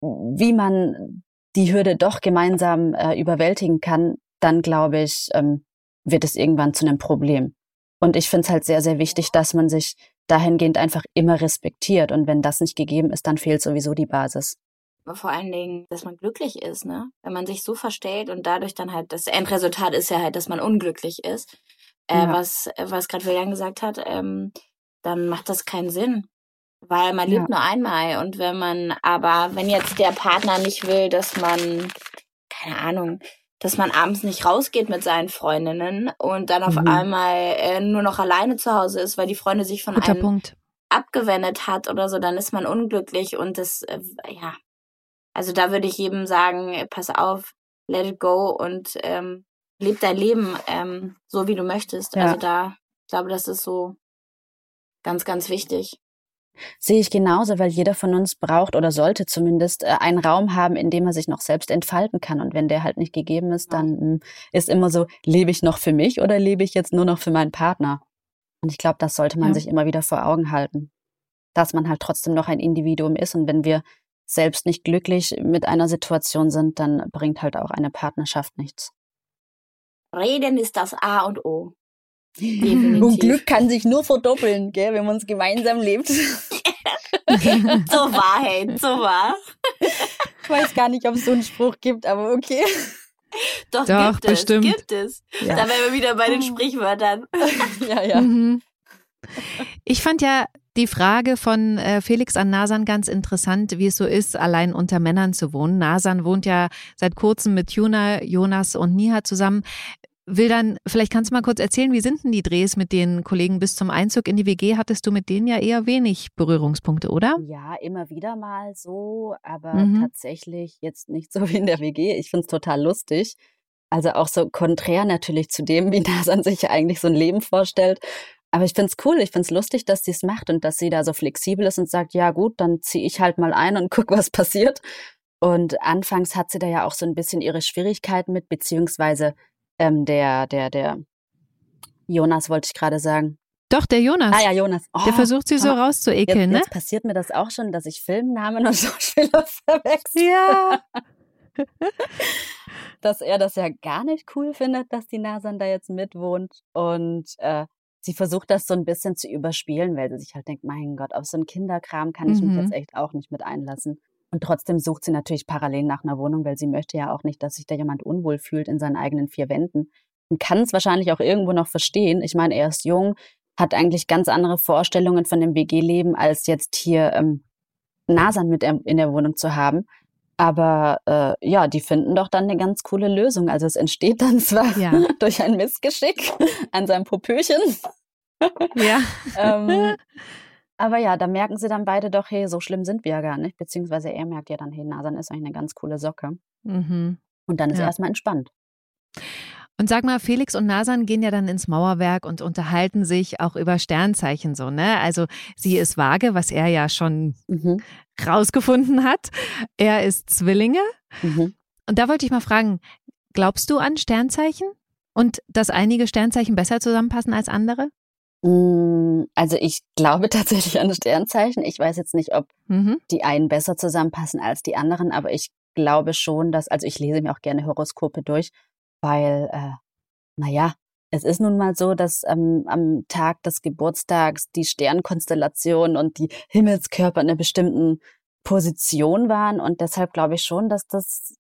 wie man die Hürde doch gemeinsam äh, überwältigen kann, dann glaube ich, ähm, wird es irgendwann zu einem Problem. Und ich finde es halt sehr, sehr wichtig, dass man sich dahingehend einfach immer respektiert. Und wenn das nicht gegeben ist, dann fehlt sowieso die Basis. Vor allen Dingen, dass man glücklich ist, ne? Wenn man sich so verstellt und dadurch dann halt, das Endresultat ist ja halt, dass man unglücklich ist äh, ja. was, was gerade Julian gesagt hat, ähm, dann macht das keinen Sinn. Weil man lebt nur einmal. Und wenn man, aber wenn jetzt der Partner nicht will, dass man, keine Ahnung, dass man abends nicht rausgeht mit seinen Freundinnen und dann auf mhm. einmal äh, nur noch alleine zu Hause ist, weil die Freunde sich von Guter einem Punkt. abgewendet hat oder so, dann ist man unglücklich und das, äh, ja. Also da würde ich jedem sagen, pass auf, let it go und ähm, leb dein Leben ähm, so, wie du möchtest. Ja. Also da, ich glaube, das ist so ganz, ganz wichtig. Sehe ich genauso, weil jeder von uns braucht oder sollte zumindest äh, einen Raum haben, in dem er sich noch selbst entfalten kann. Und wenn der halt nicht gegeben ist, dann hm, ist immer so, lebe ich noch für mich oder lebe ich jetzt nur noch für meinen Partner? Und ich glaube, das sollte man ja. sich immer wieder vor Augen halten, dass man halt trotzdem noch ein Individuum ist. Und wenn wir selbst nicht glücklich mit einer Situation sind, dann bringt halt auch eine Partnerschaft nichts. Reden ist das A und O. Definitiv. Und Glück kann sich nur verdoppeln, gell, wenn man es gemeinsam lebt. so Wahrheit, so wahr. Ich weiß gar nicht, ob es so einen Spruch gibt, aber okay. Doch, Doch gibt bestimmt. es, gibt es. Ja. Da wären wir wieder bei den Sprichwörtern. ja, ja. Mhm. Ich fand ja die Frage von äh, Felix an Nasan ganz interessant, wie es so ist, allein unter Männern zu wohnen. Nasan wohnt ja seit kurzem mit Juna, Jonas und Niha zusammen. Will dann, vielleicht kannst du mal kurz erzählen, wie sind denn die Drehs mit den Kollegen bis zum Einzug in die WG? Hattest du mit denen ja eher wenig Berührungspunkte, oder? Ja, immer wieder mal so, aber mhm. tatsächlich jetzt nicht so wie in der WG. Ich finde es total lustig. Also auch so konträr natürlich zu dem, wie Nasan sich eigentlich so ein Leben vorstellt. Aber ich finde es cool, ich finde es lustig, dass sie es macht und dass sie da so flexibel ist und sagt, ja gut, dann ziehe ich halt mal ein und guck, was passiert. Und anfangs hat sie da ja auch so ein bisschen ihre Schwierigkeiten mit, beziehungsweise ähm, der, der, der Jonas wollte ich gerade sagen. Doch, der Jonas. Ah ja, Jonas. Oh, der versucht sie so rauszuekeln, jetzt, ne? Jetzt passiert mir das auch schon, dass ich Filmnamen und Schauspieler verwechsel. Ja. dass er das ja gar nicht cool findet, dass die Nasan da jetzt mitwohnt. Und äh, sie versucht das so ein bisschen zu überspielen, weil sie sich halt denkt, mein Gott, auf so einen Kinderkram kann ich mhm. mich jetzt echt auch nicht mit einlassen. Und trotzdem sucht sie natürlich parallel nach einer Wohnung, weil sie möchte ja auch nicht, dass sich da jemand unwohl fühlt in seinen eigenen vier Wänden. Und kann es wahrscheinlich auch irgendwo noch verstehen. Ich meine, er ist jung, hat eigentlich ganz andere Vorstellungen von dem WG-Leben, als jetzt hier ähm, Nasan mit in der Wohnung zu haben. Aber äh, ja, die finden doch dann eine ganz coole Lösung. Also es entsteht dann zwar ja. durch ein Missgeschick an seinem Popöchen. Ja. ähm, aber ja, da merken sie dann beide doch, hey, so schlimm sind wir ja gar nicht. Beziehungsweise er merkt ja dann, hey, Nasan ist eigentlich eine ganz coole Socke. Mhm. Und dann ist ja. er erstmal entspannt. Und sag mal, Felix und Nasan gehen ja dann ins Mauerwerk und unterhalten sich auch über Sternzeichen so, ne? Also sie ist vage, was er ja schon mhm. rausgefunden hat. Er ist Zwillinge. Mhm. Und da wollte ich mal fragen, glaubst du an Sternzeichen? Und dass einige Sternzeichen besser zusammenpassen als andere? Hm, also ich glaube tatsächlich an Sternzeichen. Ich weiß jetzt nicht, ob mhm. die einen besser zusammenpassen als die anderen, aber ich glaube schon, dass, also ich lese mir auch gerne Horoskope durch, weil, äh, naja, es ist nun mal so, dass ähm, am Tag des Geburtstags die Sternkonstellation und die Himmelskörper in einer bestimmten Position waren und deshalb glaube ich schon, dass das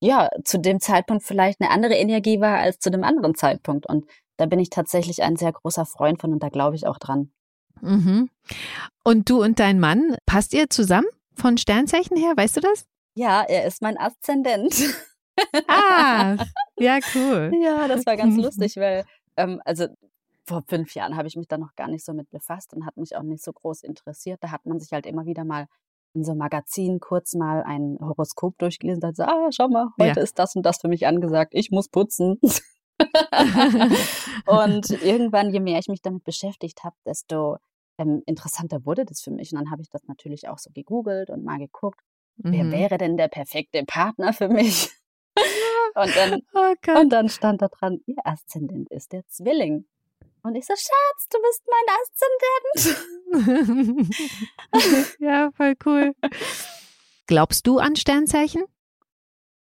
ja zu dem Zeitpunkt vielleicht eine andere Energie war als zu dem anderen Zeitpunkt und da bin ich tatsächlich ein sehr großer Freund von und da glaube ich auch dran. Mhm. Und du und dein Mann, passt ihr zusammen von Sternzeichen her? Weißt du das? Ja, er ist mein Aszendent. Ah, ja, cool. Ja, das war ganz lustig, weil, ähm, also vor fünf Jahren habe ich mich da noch gar nicht so mit befasst und hat mich auch nicht so groß interessiert. Da hat man sich halt immer wieder mal in so einem Magazin kurz mal ein Horoskop durchgelesen und hat so, ah, schau mal, heute ja. ist das und das für mich angesagt, ich muss putzen. und irgendwann, je mehr ich mich damit beschäftigt habe, desto ähm, interessanter wurde das für mich. Und dann habe ich das natürlich auch so gegoogelt und mal geguckt, mhm. wer wäre denn der perfekte Partner für mich? Und, dann, oh und dann stand da dran, ihr Aszendent ist der Zwilling. Und ich so, Schatz, du bist mein Aszendent. ja, voll cool. Glaubst du an Sternzeichen?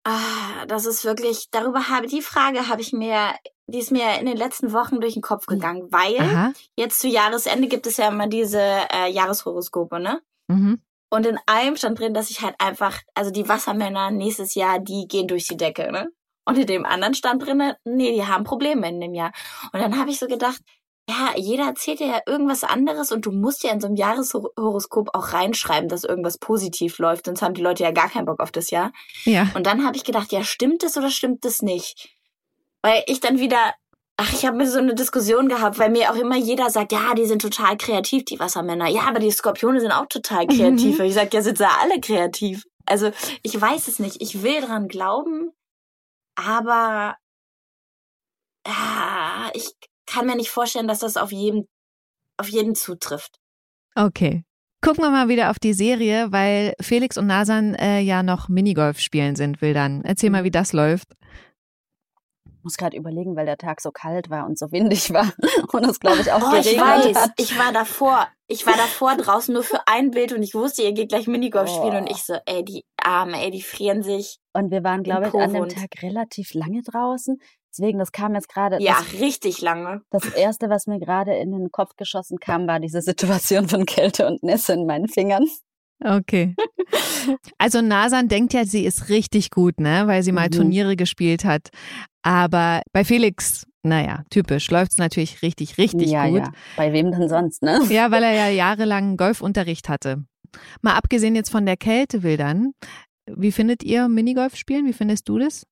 Ah, das ist wirklich, darüber habe, die Frage habe ich mir, die ist mir in den letzten Wochen durch den Kopf hm. gegangen, weil Aha. jetzt zu Jahresende gibt es ja immer diese äh, Jahreshoroskope, ne? Mhm. Und in einem stand drin, dass ich halt einfach, also die Wassermänner nächstes Jahr, die gehen durch die Decke, ne? Und in dem anderen stand drin, nee, die haben Probleme in dem Jahr. Und dann habe ich so gedacht, ja, jeder erzählt dir ja irgendwas anderes und du musst ja in so einem Jahreshoroskop auch reinschreiben, dass irgendwas positiv läuft, sonst haben die Leute ja gar keinen Bock auf das Jahr. Ja. Und dann habe ich gedacht, ja, stimmt es oder stimmt es nicht? Weil ich dann wieder, ach, ich habe mir so eine Diskussion gehabt, weil mir auch immer jeder sagt, ja, die sind total kreativ, die Wassermänner. Ja, aber die Skorpione sind auch total kreativ. Mhm. Ich sage, ja, sind sie alle kreativ. Also ich weiß es nicht. Ich will dran glauben, aber ja, ich kann mir nicht vorstellen, dass das auf jeden, auf jeden zutrifft. Okay. Gucken wir mal wieder auf die Serie, weil Felix und Nasan äh, ja noch Minigolf spielen sind, will dann. Erzähl mal, wie das läuft. Ich muss gerade überlegen, weil der Tag so kalt war und so windig war und das glaube ich auch oh, geregnet ich weiß, hat. ich war davor, Ich war davor draußen nur für ein Bild und ich wusste, ihr geht gleich Minigolf oh. spielen und ich so, ey, die Arme, ey, die frieren sich. Und wir waren, glaube ich, an dem Tag relativ lange draußen. Deswegen, das kam jetzt gerade. Ja, das, richtig lange. Das erste, was mir gerade in den Kopf geschossen kam, war diese Situation von Kälte und Nässe in meinen Fingern. Okay. Also Nasan denkt ja, sie ist richtig gut, ne, weil sie mal mhm. Turniere gespielt hat. Aber bei Felix, naja, typisch, läuft es natürlich richtig, richtig ja, gut. Ja, bei wem denn sonst, ne? Ja, weil er ja jahrelang Golfunterricht hatte. Mal abgesehen jetzt von der Kälte, Wildern, wie findet ihr Minigolf spielen? Wie findest du das?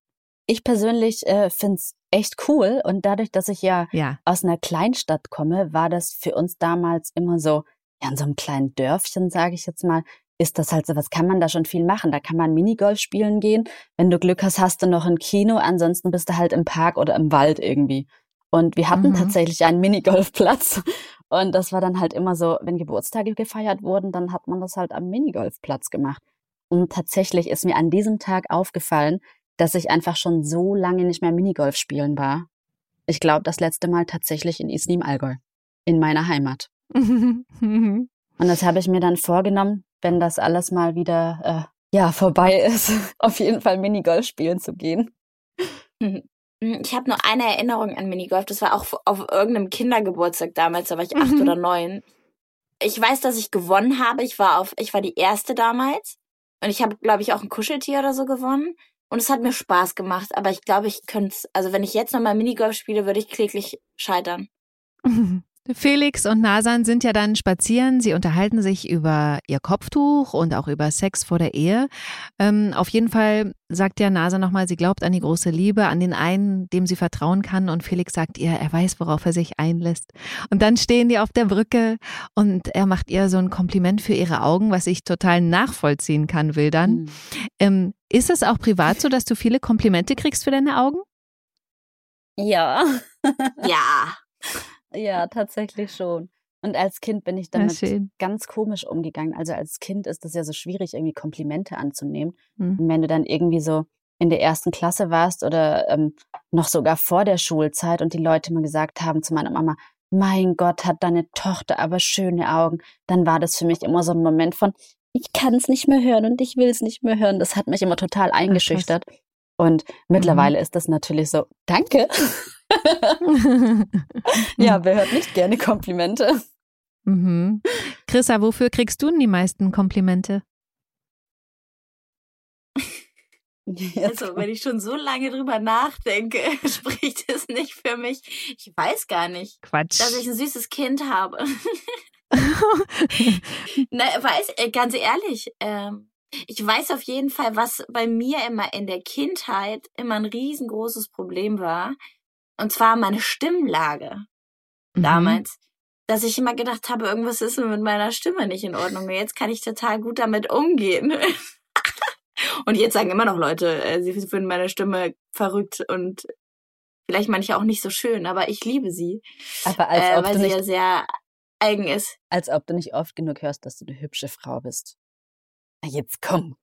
Ich persönlich äh, finde es echt cool und dadurch, dass ich ja, ja aus einer Kleinstadt komme, war das für uns damals immer so, ja, in so einem kleinen Dörfchen, sage ich jetzt mal, ist das halt so, was kann man da schon viel machen? Da kann man Minigolf spielen gehen. Wenn du Glück hast, hast du noch ein Kino. Ansonsten bist du halt im Park oder im Wald irgendwie. Und wir hatten mhm. tatsächlich einen Minigolfplatz. Und das war dann halt immer so, wenn Geburtstage gefeiert wurden, dann hat man das halt am Minigolfplatz gemacht. Und tatsächlich ist mir an diesem Tag aufgefallen, dass ich einfach schon so lange nicht mehr Minigolf spielen war. Ich glaube, das letzte Mal tatsächlich in Isnim Allgäu, in meiner Heimat. Und das habe ich mir dann vorgenommen, wenn das alles mal wieder äh, ja vorbei ist, auf jeden Fall Minigolf spielen zu gehen. Ich habe nur eine Erinnerung an Minigolf. Das war auch auf irgendeinem Kindergeburtstag damals. Da war ich acht mhm. oder neun. Ich weiß, dass ich gewonnen habe. Ich war auf, ich war die erste damals und ich habe, glaube ich, auch ein Kuscheltier oder so gewonnen. Und es hat mir Spaß gemacht. Aber ich glaube, ich könnte also wenn ich jetzt nochmal Minigolf spiele, würde ich kläglich scheitern. Felix und Nasan sind ja dann spazieren. Sie unterhalten sich über ihr Kopftuch und auch über Sex vor der Ehe. Ähm, auf jeden Fall sagt ja Nasan nochmal, sie glaubt an die große Liebe, an den einen, dem sie vertrauen kann. Und Felix sagt ihr, er weiß, worauf er sich einlässt. Und dann stehen die auf der Brücke und er macht ihr so ein Kompliment für ihre Augen, was ich total nachvollziehen kann, will dann. Mhm. Ähm, ist es auch privat so, dass du viele Komplimente kriegst für deine Augen? Ja. ja. Ja, tatsächlich schon. Und als Kind bin ich damit ganz komisch umgegangen. Also als Kind ist es ja so schwierig, irgendwie Komplimente anzunehmen. Mhm. Und wenn du dann irgendwie so in der ersten Klasse warst oder ähm, noch sogar vor der Schulzeit und die Leute mir gesagt haben zu meiner Mama, mein Gott, hat deine Tochter aber schöne Augen, dann war das für mich immer so ein Moment von, ich kann es nicht mehr hören und ich will es nicht mehr hören. Das hat mich immer total eingeschüchtert. Ach, und mittlerweile mhm. ist das natürlich so, danke. ja, wer hört nicht gerne Komplimente? Mhm. Chrissa, wofür kriegst du denn die meisten Komplimente? Also, wenn ich schon so lange drüber nachdenke, spricht es nicht für mich. Ich weiß gar nicht, Quatsch. dass ich ein süßes Kind habe. Na, weiß, äh, ganz ehrlich, ähm, ich weiß auf jeden Fall, was bei mir immer in der Kindheit immer ein riesengroßes Problem war. Und zwar meine Stimmlage. Mhm. Damals. Dass ich immer gedacht habe, irgendwas ist mit meiner Stimme nicht in Ordnung. Und jetzt kann ich total gut damit umgehen. und jetzt sagen immer noch Leute, äh, sie finden meine Stimme verrückt und vielleicht manche auch nicht so schön, aber ich liebe sie. Aber als äh, ob weil du sie nicht, ja sehr eigen ist. Als ob du nicht oft genug hörst, dass du eine hübsche Frau bist. Jetzt komm.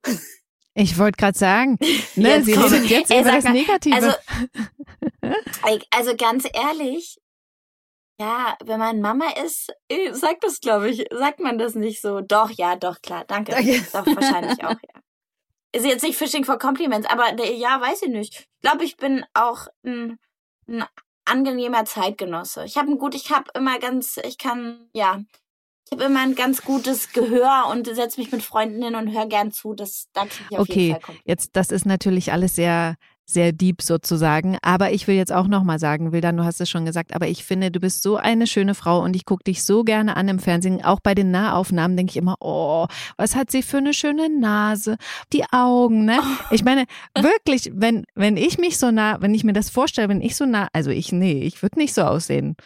Ich wollte gerade sagen, ne, jetzt sie komm. redet jetzt Ey, über das Negative. Also, also ganz ehrlich, ja, wenn man Mama ist, äh, sagt das, glaube ich, sagt man das nicht so. Doch, ja, doch, klar, danke. danke. Doch, wahrscheinlich auch, ja. Ist jetzt nicht Fishing for Compliments, aber ja, weiß ich nicht. Ich glaube, ich bin auch ein, ein angenehmer Zeitgenosse. Ich habe ein gut, ich habe immer ganz, ich kann, ja, ich habe immer ein ganz gutes Gehör und setze mich mit Freunden hin und höre gern zu. Das da kriege ich auf okay, jeden Fall Okay, jetzt das ist natürlich alles sehr sehr deep sozusagen. Aber ich will jetzt auch nochmal sagen, Wildan, du hast es schon gesagt, aber ich finde, du bist so eine schöne Frau und ich gucke dich so gerne an im Fernsehen. Auch bei den Nahaufnahmen denke ich immer, oh, was hat sie für eine schöne Nase, die Augen, ne? Ich meine, wirklich, wenn, wenn ich mich so nah, wenn ich mir das vorstelle, wenn ich so nah, also ich, nee, ich würde nicht so aussehen.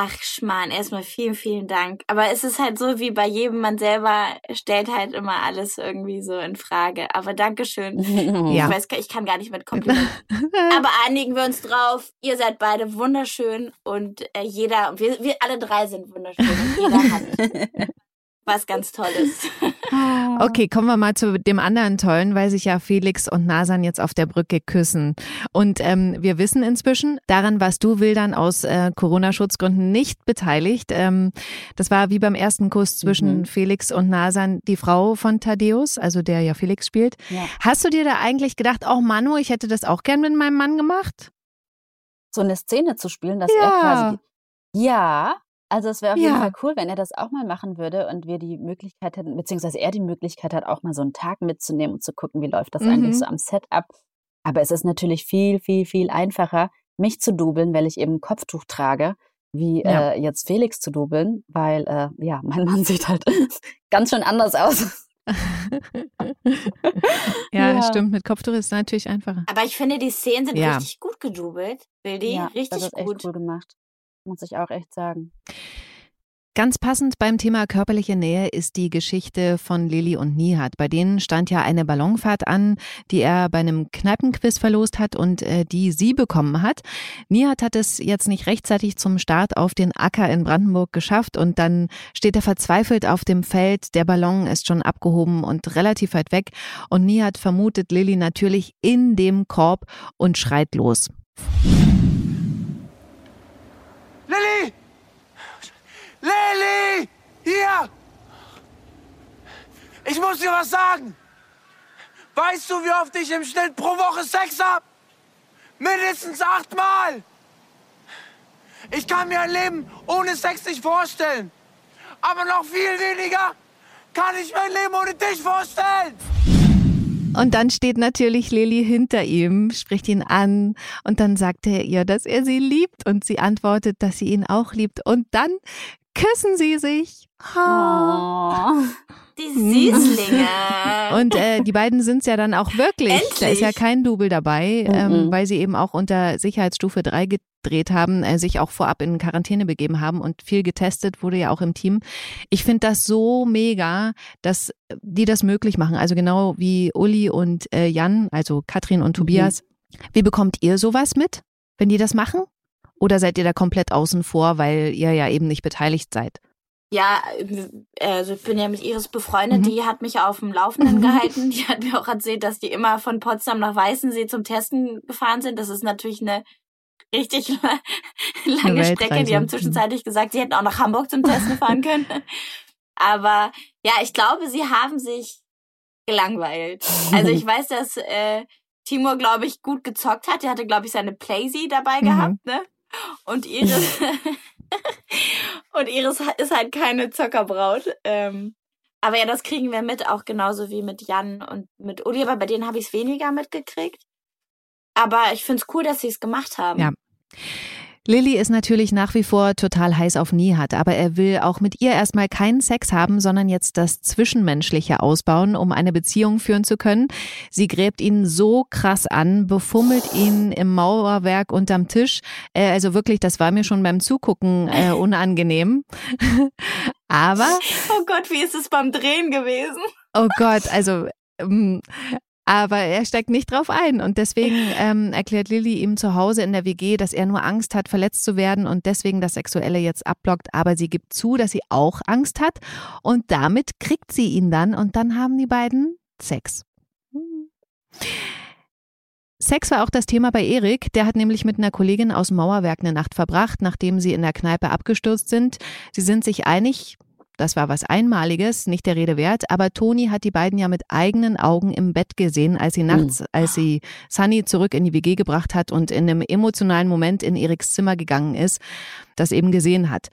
Ach Schmarrn, erstmal vielen, vielen Dank. Aber es ist halt so wie bei jedem, man selber stellt halt immer alles irgendwie so in Frage. Aber Dankeschön. Ja. Ich weiß, ich kann gar nicht mit Komplimenten. Aber einigen wir uns drauf. Ihr seid beide wunderschön und äh, jeder, wir, wir alle drei sind wunderschön und jeder hat was ganz Tolles. Okay, kommen wir mal zu dem anderen Tollen, weil sich ja Felix und Nasan jetzt auf der Brücke küssen. Und ähm, wir wissen inzwischen, daran warst du, Wildern, aus äh, Corona-Schutzgründen nicht beteiligt. Ähm, das war wie beim ersten Kuss zwischen mhm. Felix und Nasan die Frau von Thaddeus, also der ja Felix spielt. Ja. Hast du dir da eigentlich gedacht, oh Manu, ich hätte das auch gern mit meinem Mann gemacht? So eine Szene zu spielen, dass ja. er quasi. Ja, also es wäre auf jeden Fall cool, wenn er das auch mal machen würde und wir die Möglichkeit hätten, beziehungsweise er die Möglichkeit hat, auch mal so einen Tag mitzunehmen und zu gucken, wie läuft das eigentlich mhm. so am Setup. Aber es ist natürlich viel, viel, viel einfacher, mich zu dubeln, weil ich eben ein Kopftuch trage, wie Ja. äh, jetzt Felix zu dubeln, weil äh, ja, mein Mann sieht halt ganz schön anders aus. Ja, Ja. stimmt. Mit Kopftuch ist es natürlich einfacher. Aber ich finde, die Szenen sind Ja. richtig gut gedubelt, Bildi. Ja, das Richtig ist echt gut. cool gemacht muss ich auch echt sagen. Ganz passend beim Thema körperliche Nähe ist die Geschichte von Lilly und Nihat. Bei denen stand ja eine Ballonfahrt an, die er bei einem Kneipenquiz verlost hat und äh, die sie bekommen hat. Nihat hat es jetzt nicht rechtzeitig zum Start auf den Acker in Brandenburg geschafft und dann steht er verzweifelt auf dem Feld. Der Ballon ist schon abgehoben und relativ weit weg und Nihat vermutet Lilly natürlich in dem Korb und schreit los. Lilly! Lilly! Hier! Ich muss dir was sagen. Weißt du, wie oft ich im Schnitt pro Woche Sex hab? Mindestens achtmal. Ich kann mir ein Leben ohne Sex nicht vorstellen. Aber noch viel weniger kann ich mein Leben ohne dich vorstellen. Und dann steht natürlich Lilly hinter ihm, spricht ihn an und dann sagt er ihr, dass er sie liebt und sie antwortet, dass sie ihn auch liebt und dann küssen sie sich. Oh. Die Süßlinge. Und äh, die beiden sind es ja dann auch wirklich. Endlich. Da ist ja kein Double dabei, mhm. ähm, weil sie eben auch unter Sicherheitsstufe 3 gedreht haben, äh, sich auch vorab in Quarantäne begeben haben und viel getestet wurde ja auch im Team. Ich finde das so mega, dass die das möglich machen. Also genau wie Uli und äh, Jan, also Katrin und Tobias. Mhm. Wie bekommt ihr sowas mit, wenn die das machen? Oder seid ihr da komplett außen vor, weil ihr ja eben nicht beteiligt seid? Ja, also ich bin ja mit Iris befreundet, mhm. die hat mich auf dem Laufenden gehalten. Die hat mir auch erzählt, dass die immer von Potsdam nach Weißensee zum Testen gefahren sind. Das ist natürlich eine richtig lange Strecke. Die haben zwischenzeitlich gesagt, sie hätten auch nach Hamburg zum Testen fahren können. Aber ja, ich glaube, sie haben sich gelangweilt. Also ich weiß, dass äh, Timur, glaube ich, gut gezockt hat. Der hatte, glaube ich, seine Playsee dabei mhm. gehabt, ne? Und Iris und Iris ist halt keine Zockerbraut. Ähm, aber ja, das kriegen wir mit, auch genauso wie mit Jan und mit Uli, aber bei denen habe ich es weniger mitgekriegt. Aber ich finde es cool, dass sie es gemacht haben. Ja. Lilly ist natürlich nach wie vor total heiß auf Nihat, aber er will auch mit ihr erstmal keinen Sex haben, sondern jetzt das Zwischenmenschliche ausbauen, um eine Beziehung führen zu können. Sie gräbt ihn so krass an, befummelt ihn im Mauerwerk unterm Tisch. Äh, also wirklich, das war mir schon beim Zugucken äh, unangenehm. aber. Oh Gott, wie ist es beim Drehen gewesen? Oh Gott, also ähm, aber er steigt nicht drauf ein. Und deswegen ähm, erklärt Lilly ihm zu Hause in der WG, dass er nur Angst hat, verletzt zu werden und deswegen das Sexuelle jetzt abblockt. Aber sie gibt zu, dass sie auch Angst hat. Und damit kriegt sie ihn dann und dann haben die beiden Sex. Sex war auch das Thema bei Erik. Der hat nämlich mit einer Kollegin aus dem Mauerwerk eine Nacht verbracht, nachdem sie in der Kneipe abgestürzt sind. Sie sind sich einig, das war was Einmaliges, nicht der Rede wert, aber Toni hat die beiden ja mit eigenen Augen im Bett gesehen, als sie nachts, mhm. als sie Sunny zurück in die WG gebracht hat und in einem emotionalen Moment in Eriks Zimmer gegangen ist, das eben gesehen hat.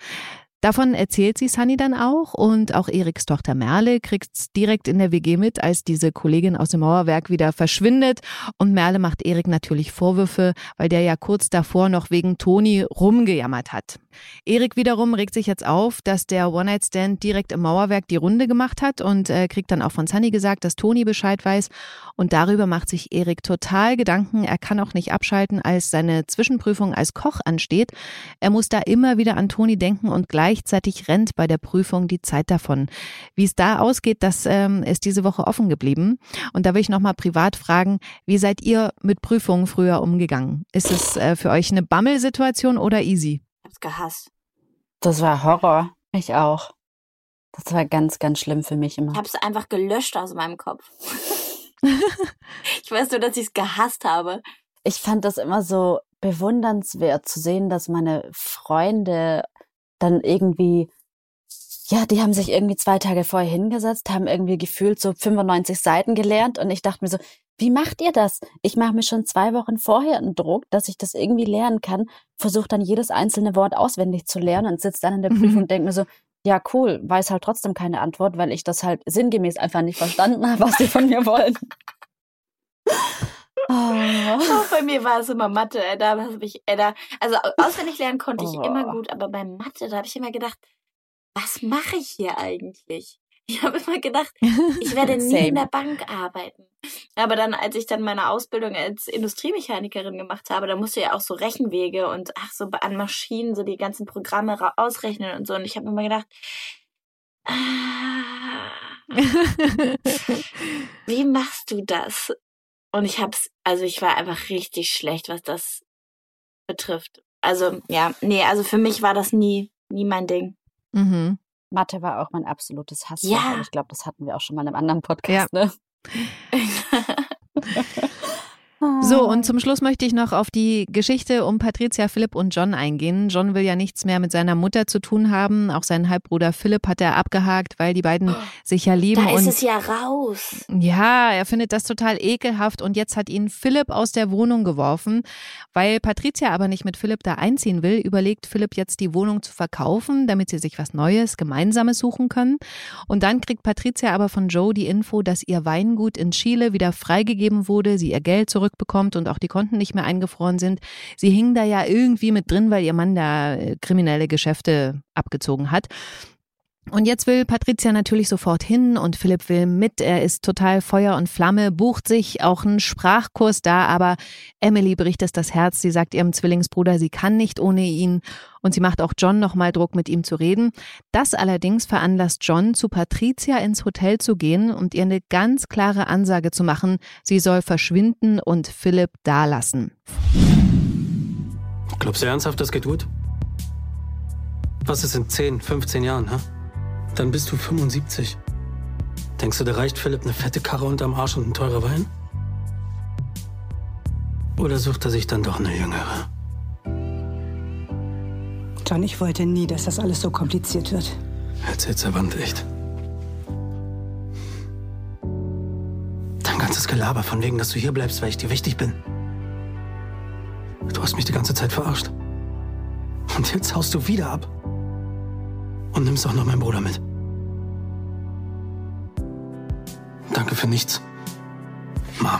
Davon erzählt sie Sunny dann auch und auch Eriks Tochter Merle kriegt's direkt in der WG mit, als diese Kollegin aus dem Mauerwerk wieder verschwindet und Merle macht Erik natürlich Vorwürfe, weil der ja kurz davor noch wegen Toni rumgejammert hat. Erik wiederum regt sich jetzt auf, dass der One-Night-Stand direkt im Mauerwerk die Runde gemacht hat und äh, kriegt dann auch von Sunny gesagt, dass Toni Bescheid weiß und darüber macht sich Erik total Gedanken. Er kann auch nicht abschalten, als seine Zwischenprüfung als Koch ansteht. Er muss da immer wieder an Toni denken und gleich Gleichzeitig rennt bei der Prüfung die Zeit davon. Wie es da ausgeht, das ähm, ist diese Woche offen geblieben. Und da will ich nochmal privat fragen, wie seid ihr mit Prüfungen früher umgegangen? Ist es äh, für euch eine Bammelsituation oder easy? Ich hab's gehasst. Das war Horror. Ich auch. Das war ganz, ganz schlimm für mich immer. Ich habe es einfach gelöscht aus meinem Kopf. ich weiß nur, dass ich es gehasst habe. Ich fand das immer so bewundernswert zu sehen, dass meine Freunde dann irgendwie, ja, die haben sich irgendwie zwei Tage vorher hingesetzt, haben irgendwie gefühlt so 95 Seiten gelernt und ich dachte mir so, wie macht ihr das? Ich mache mir schon zwei Wochen vorher einen Druck, dass ich das irgendwie lernen kann, versuche dann jedes einzelne Wort auswendig zu lernen und sitze dann in der Prüfung mhm. und denke mir so, ja, cool, weiß halt trotzdem keine Antwort, weil ich das halt sinngemäß einfach nicht verstanden habe, was die von mir wollen. Oh. oh. bei mir war es immer Mathe. Da habe ich, da, also auswendig lernen konnte ich oh. immer gut, aber bei Mathe, da habe ich immer gedacht, was mache ich hier eigentlich? Ich habe immer gedacht, ich werde nie in der Bank arbeiten. Aber dann, als ich dann meine Ausbildung als Industriemechanikerin gemacht habe, da musst du ja auch so Rechenwege und ach so an Maschinen so die ganzen Programme ausrechnen und so. Und ich habe immer gedacht, ah, wie machst du das? Und ich hab's, also ich war einfach richtig schlecht, was das betrifft. Also ja, nee, also für mich war das nie, nie mein Ding. Mhm. Mathe war auch mein absolutes Hass. Ja. Ich glaube, das hatten wir auch schon mal in einem anderen Podcast, ja. ne? So, und zum Schluss möchte ich noch auf die Geschichte um Patricia, Philipp und John eingehen. John will ja nichts mehr mit seiner Mutter zu tun haben. Auch seinen Halbbruder Philipp hat er abgehakt, weil die beiden oh, sich ja lieben. Da ist es ja raus. Ja, er findet das total ekelhaft und jetzt hat ihn Philipp aus der Wohnung geworfen. Weil Patricia aber nicht mit Philipp da einziehen will, überlegt Philipp jetzt die Wohnung zu verkaufen, damit sie sich was Neues, Gemeinsames suchen können. Und dann kriegt Patricia aber von Joe die Info, dass ihr Weingut in Chile wieder freigegeben wurde, sie ihr Geld zurück zurückbekommt und auch die Konten nicht mehr eingefroren sind. Sie hingen da ja irgendwie mit drin, weil ihr Mann da äh, kriminelle Geschäfte abgezogen hat. Und jetzt will Patricia natürlich sofort hin und Philipp will mit. Er ist total Feuer und Flamme, bucht sich auch einen Sprachkurs da, aber Emily bricht es das Herz. Sie sagt ihrem Zwillingsbruder, sie kann nicht ohne ihn und sie macht auch John nochmal Druck, mit ihm zu reden. Das allerdings veranlasst John, zu Patricia ins Hotel zu gehen und ihr eine ganz klare Ansage zu machen, sie soll verschwinden und Philipp dalassen. Glaubst du ernsthaft, das geht gut? Was ist in 10, 15 Jahren, ha? Dann bist du 75. Denkst du, da reicht Philipp eine fette Karre unterm Arsch und ein teurer Wein? Oder sucht er sich dann doch eine jüngere? John, ich wollte nie, dass das alles so kompliziert wird. Erzähl's der Wand echt. Dein ganzes Gelaber von wegen, dass du hier bleibst, weil ich dir wichtig bin. Du hast mich die ganze Zeit verarscht. Und jetzt haust du wieder ab. Und nimmst auch noch meinen Bruder mit. Danke für nichts. Mom.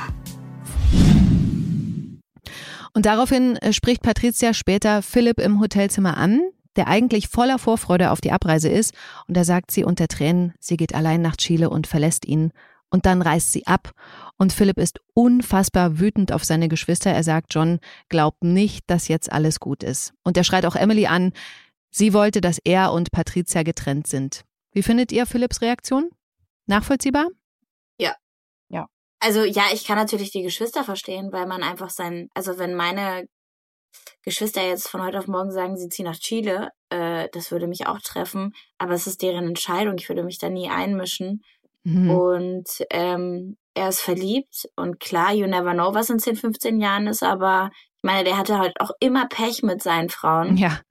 Und daraufhin äh, spricht Patricia später Philipp im Hotelzimmer an, der eigentlich voller Vorfreude auf die Abreise ist. Und da sagt sie unter Tränen, sie geht allein nach Chile und verlässt ihn. Und dann reist sie ab. Und Philipp ist unfassbar wütend auf seine Geschwister. Er sagt, John glaubt nicht, dass jetzt alles gut ist. Und er schreit auch Emily an, Sie wollte, dass er und Patricia getrennt sind. Wie findet ihr Philipps Reaktion? Nachvollziehbar? Ja. Ja. Also ja, ich kann natürlich die Geschwister verstehen, weil man einfach sein, also wenn meine Geschwister jetzt von heute auf morgen sagen, sie ziehen nach Chile, äh, das würde mich auch treffen, aber es ist deren Entscheidung, ich würde mich da nie einmischen. Mhm. Und ähm, er ist verliebt und klar, you never know, was in 10, 15 Jahren ist, aber ich meine, der hatte halt auch immer Pech mit seinen Frauen. Ja.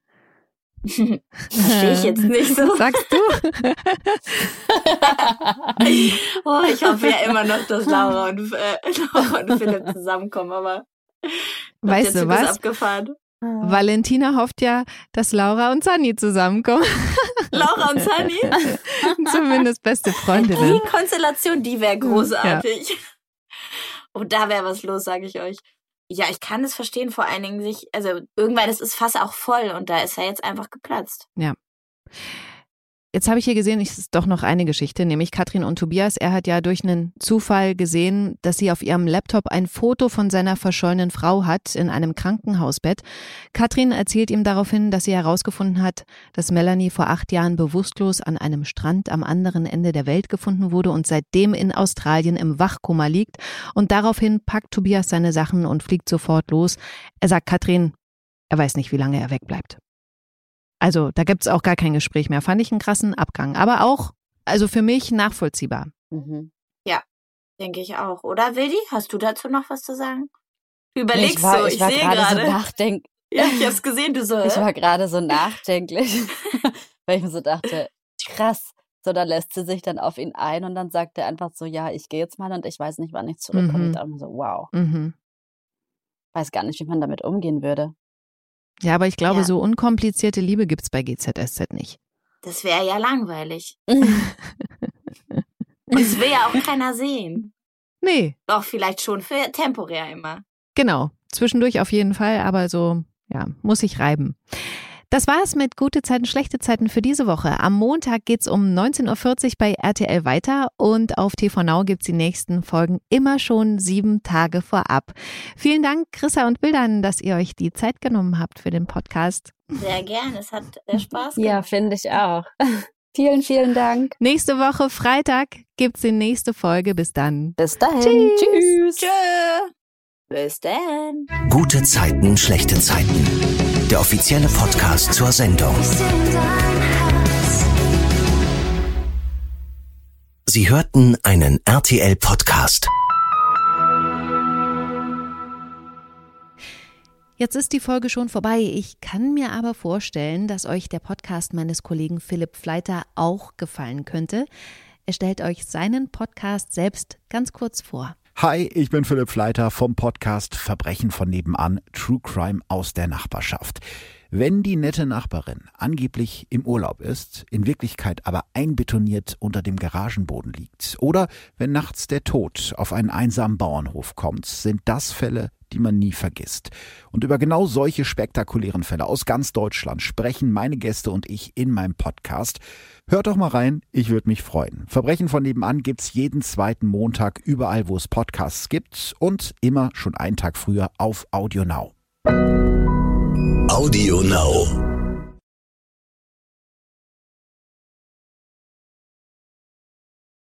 Verstehe ich jetzt nicht so. Sagst du? oh, ich hoffe ja immer noch, dass Laura und, äh, Laura und Philipp zusammenkommen, aber weißt du was? Abgefahren. Valentina hofft ja, dass Laura und Sunny zusammenkommen. Laura und Sunny? Zumindest beste Freundinnen. Die Konstellation, die wäre großartig. Ja. Und da wäre was los, sage ich euch. Ja, ich kann es verstehen, vor allen Dingen sich, also irgendwann ist das Fass auch voll und da ist er jetzt einfach geplatzt. Ja. Jetzt habe ich hier gesehen, es ist doch noch eine Geschichte, nämlich Katrin und Tobias. Er hat ja durch einen Zufall gesehen, dass sie auf ihrem Laptop ein Foto von seiner verschollenen Frau hat in einem Krankenhausbett. Katrin erzählt ihm daraufhin, dass sie herausgefunden hat, dass Melanie vor acht Jahren bewusstlos an einem Strand am anderen Ende der Welt gefunden wurde und seitdem in Australien im Wachkoma liegt. Und daraufhin packt Tobias seine Sachen und fliegt sofort los. Er sagt Katrin, er weiß nicht, wie lange er wegbleibt. Also da gibt's auch gar kein Gespräch mehr. Fand ich einen krassen Abgang. Aber auch also für mich nachvollziehbar. Mhm. Denke ich auch. Oder Wildi, hast du dazu noch was zu sagen? Du überlegst ich war, so, ich ich, war sehe gerade so nachdenk ja, ich hab's gesehen, du so. ich war gerade so nachdenklich, weil ich mir so dachte, krass. So, da lässt sie sich dann auf ihn ein und dann sagt er einfach so, ja, ich gehe jetzt mal und ich weiß nicht, wann ich zurückkomme. Mhm. Ich dachte mir so, wow, Mhm. weiß gar nicht, wie man damit umgehen würde. Ja, aber ich glaube, Ja. so unkomplizierte Liebe gibt's bei GZSZ nicht. Das wäre ja langweilig. Das will ja auch keiner sehen. Nee, Doch, vielleicht schon für temporär immer. genau. Zwischendurch auf jeden Fall, aber so, ja, muss ich reiben. Das war's mit Gute Zeiten, schlechte Zeiten für diese Woche. Am Montag geht's um 19.40 Uhr bei RTL weiter und auf TV Now gibt's die nächsten Folgen immer schon sieben Tage vorab. Vielen Dank, Chrissa und Bildern, dass ihr euch die Zeit genommen habt für den Podcast. Sehr gern, es hat äh, Spaß Ja, gemacht. finde ich auch. vielen, vielen Dank. Nächste Woche Freitag gibt's die nächste Folge. Bis dann. Bis dahin. Tschüss. Tschüss. Tschö. Bis dann. Gute Zeiten, schlechte Zeiten. Der offizielle Podcast zur Sendung. Sie hörten einen RTL-Podcast. Jetzt ist die Folge schon vorbei. Ich kann mir aber vorstellen, dass euch der Podcast meines Kollegen Philipp Fleiter auch gefallen könnte. Er stellt euch seinen Podcast selbst ganz kurz vor. Hi, ich bin Philipp Fleiter vom Podcast Verbrechen von nebenan, True Crime aus der Nachbarschaft. Wenn die nette Nachbarin angeblich im Urlaub ist, in Wirklichkeit aber einbetoniert unter dem Garagenboden liegt, oder wenn nachts der Tod auf einen einsamen Bauernhof kommt, sind das Fälle, die man nie vergisst. Und über genau solche spektakulären Fälle aus ganz Deutschland sprechen meine Gäste und ich in meinem Podcast. Hört doch mal rein, ich würde mich freuen. Verbrechen von nebenan gibt's jeden zweiten Montag überall, wo es Podcasts gibt und immer schon einen Tag früher auf Audio Now. Audio Now.